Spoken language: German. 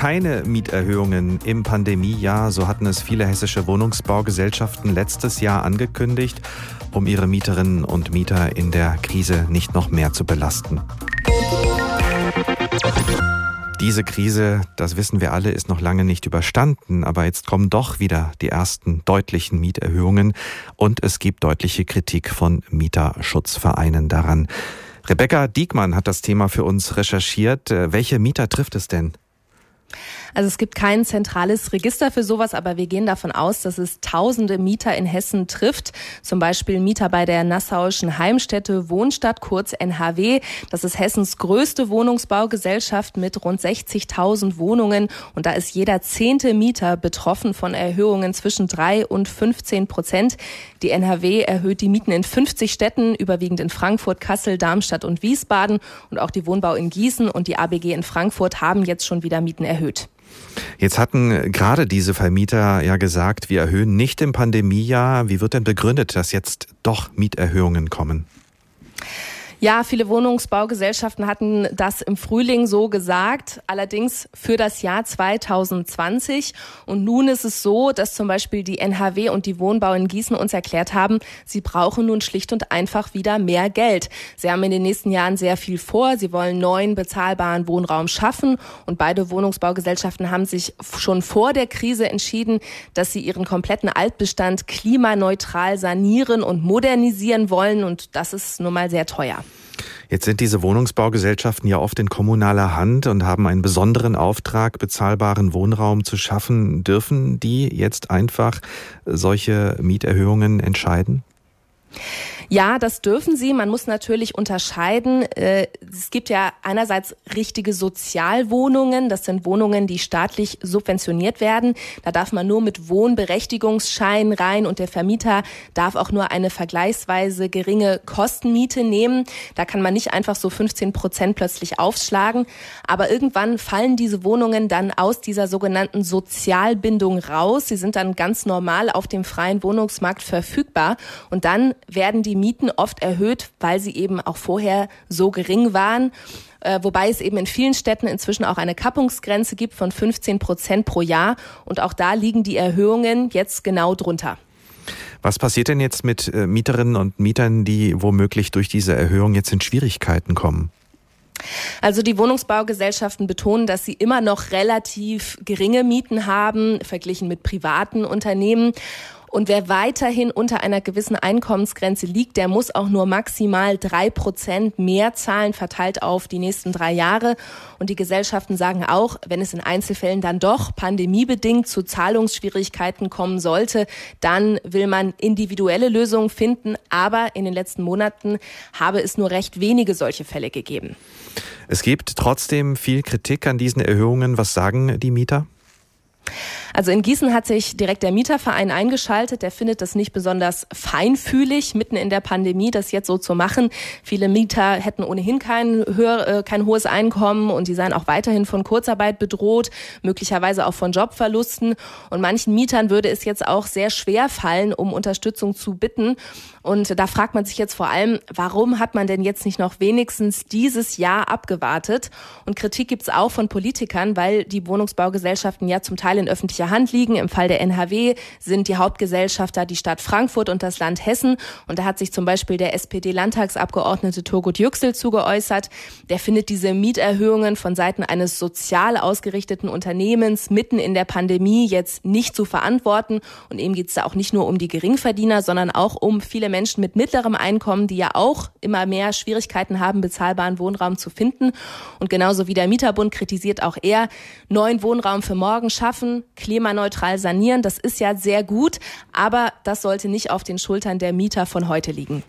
keine Mieterhöhungen im Pandemiejahr, so hatten es viele hessische Wohnungsbaugesellschaften letztes Jahr angekündigt, um ihre Mieterinnen und Mieter in der Krise nicht noch mehr zu belasten. Diese Krise, das wissen wir alle, ist noch lange nicht überstanden, aber jetzt kommen doch wieder die ersten deutlichen Mieterhöhungen und es gibt deutliche Kritik von Mieterschutzvereinen daran. Rebecca Diekmann hat das Thema für uns recherchiert. Äh, welche Mieter trifft es denn? Also es gibt kein zentrales Register für sowas, aber wir gehen davon aus, dass es tausende Mieter in Hessen trifft. Zum Beispiel Mieter bei der Nassauischen Heimstätte Wohnstadt, kurz NHW. Das ist Hessens größte Wohnungsbaugesellschaft mit rund 60.000 Wohnungen. Und da ist jeder zehnte Mieter betroffen von Erhöhungen zwischen drei und 15 Prozent. Die NHW erhöht die Mieten in 50 Städten, überwiegend in Frankfurt, Kassel, Darmstadt und Wiesbaden. Und auch die Wohnbau in Gießen und die ABG in Frankfurt haben jetzt schon wieder Mieten erhöht. Jetzt hatten gerade diese Vermieter ja gesagt, wir erhöhen nicht im Pandemiejahr. Wie wird denn begründet, dass jetzt doch Mieterhöhungen kommen? Ja, viele Wohnungsbaugesellschaften hatten das im Frühling so gesagt, allerdings für das Jahr 2020. Und nun ist es so, dass zum Beispiel die NHW und die Wohnbau in Gießen uns erklärt haben, sie brauchen nun schlicht und einfach wieder mehr Geld. Sie haben in den nächsten Jahren sehr viel vor. Sie wollen neuen bezahlbaren Wohnraum schaffen. Und beide Wohnungsbaugesellschaften haben sich schon vor der Krise entschieden, dass sie ihren kompletten Altbestand klimaneutral sanieren und modernisieren wollen. Und das ist nun mal sehr teuer. Jetzt sind diese Wohnungsbaugesellschaften ja oft in kommunaler Hand und haben einen besonderen Auftrag, bezahlbaren Wohnraum zu schaffen. Dürfen die jetzt einfach solche Mieterhöhungen entscheiden? Ja, das dürfen sie. Man muss natürlich unterscheiden. Äh, es gibt ja einerseits richtige Sozialwohnungen. Das sind Wohnungen, die staatlich subventioniert werden. Da darf man nur mit Wohnberechtigungsschein rein und der Vermieter darf auch nur eine vergleichsweise geringe Kostenmiete nehmen. Da kann man nicht einfach so 15 Prozent plötzlich aufschlagen. Aber irgendwann fallen diese Wohnungen dann aus dieser sogenannten Sozialbindung raus. Sie sind dann ganz normal auf dem freien Wohnungsmarkt verfügbar. Und dann werden die Mieten oft erhöht, weil sie eben auch vorher so gering waren. Äh, wobei es eben in vielen Städten inzwischen auch eine Kappungsgrenze gibt von 15 Prozent pro Jahr. Und auch da liegen die Erhöhungen jetzt genau drunter. Was passiert denn jetzt mit äh, Mieterinnen und Mietern, die womöglich durch diese Erhöhung jetzt in Schwierigkeiten kommen? Also die Wohnungsbaugesellschaften betonen, dass sie immer noch relativ geringe Mieten haben, verglichen mit privaten Unternehmen. Und wer weiterhin unter einer gewissen Einkommensgrenze liegt, der muss auch nur maximal drei Prozent mehr zahlen, verteilt auf die nächsten drei Jahre. Und die Gesellschaften sagen auch, wenn es in Einzelfällen dann doch pandemiebedingt zu Zahlungsschwierigkeiten kommen sollte, dann will man individuelle Lösungen finden. Aber in den letzten Monaten habe es nur recht wenige solche Fälle gegeben. Es gibt trotzdem viel Kritik an diesen Erhöhungen. Was sagen die Mieter? Also in Gießen hat sich direkt der Mieterverein eingeschaltet. Der findet das nicht besonders feinfühlig, mitten in der Pandemie das jetzt so zu machen. Viele Mieter hätten ohnehin kein, höher, äh, kein hohes Einkommen und die seien auch weiterhin von Kurzarbeit bedroht, möglicherweise auch von Jobverlusten. Und manchen Mietern würde es jetzt auch sehr schwer fallen, um Unterstützung zu bitten. Und da fragt man sich jetzt vor allem, warum hat man denn jetzt nicht noch wenigstens dieses Jahr abgewartet? Und Kritik gibt's auch von Politikern, weil die Wohnungsbaugesellschaften ja zum Teil in öffentlicher Hand liegen. Im Fall der NHW sind die Hauptgesellschafter die Stadt Frankfurt und das Land Hessen. Und da hat sich zum Beispiel der SPD-Landtagsabgeordnete Turgut Yüksel zugeäußert. Der findet diese Mieterhöhungen von Seiten eines sozial ausgerichteten Unternehmens mitten in der Pandemie jetzt nicht zu verantworten. Und eben geht's da auch nicht nur um die Geringverdiener, sondern auch um viele Menschen mit mittlerem Einkommen, die ja auch immer mehr Schwierigkeiten haben, bezahlbaren Wohnraum zu finden. Und genauso wie der Mieterbund kritisiert auch er, neuen Wohnraum für morgen schaffen, klimaneutral sanieren. Das ist ja sehr gut, aber das sollte nicht auf den Schultern der Mieter von heute liegen.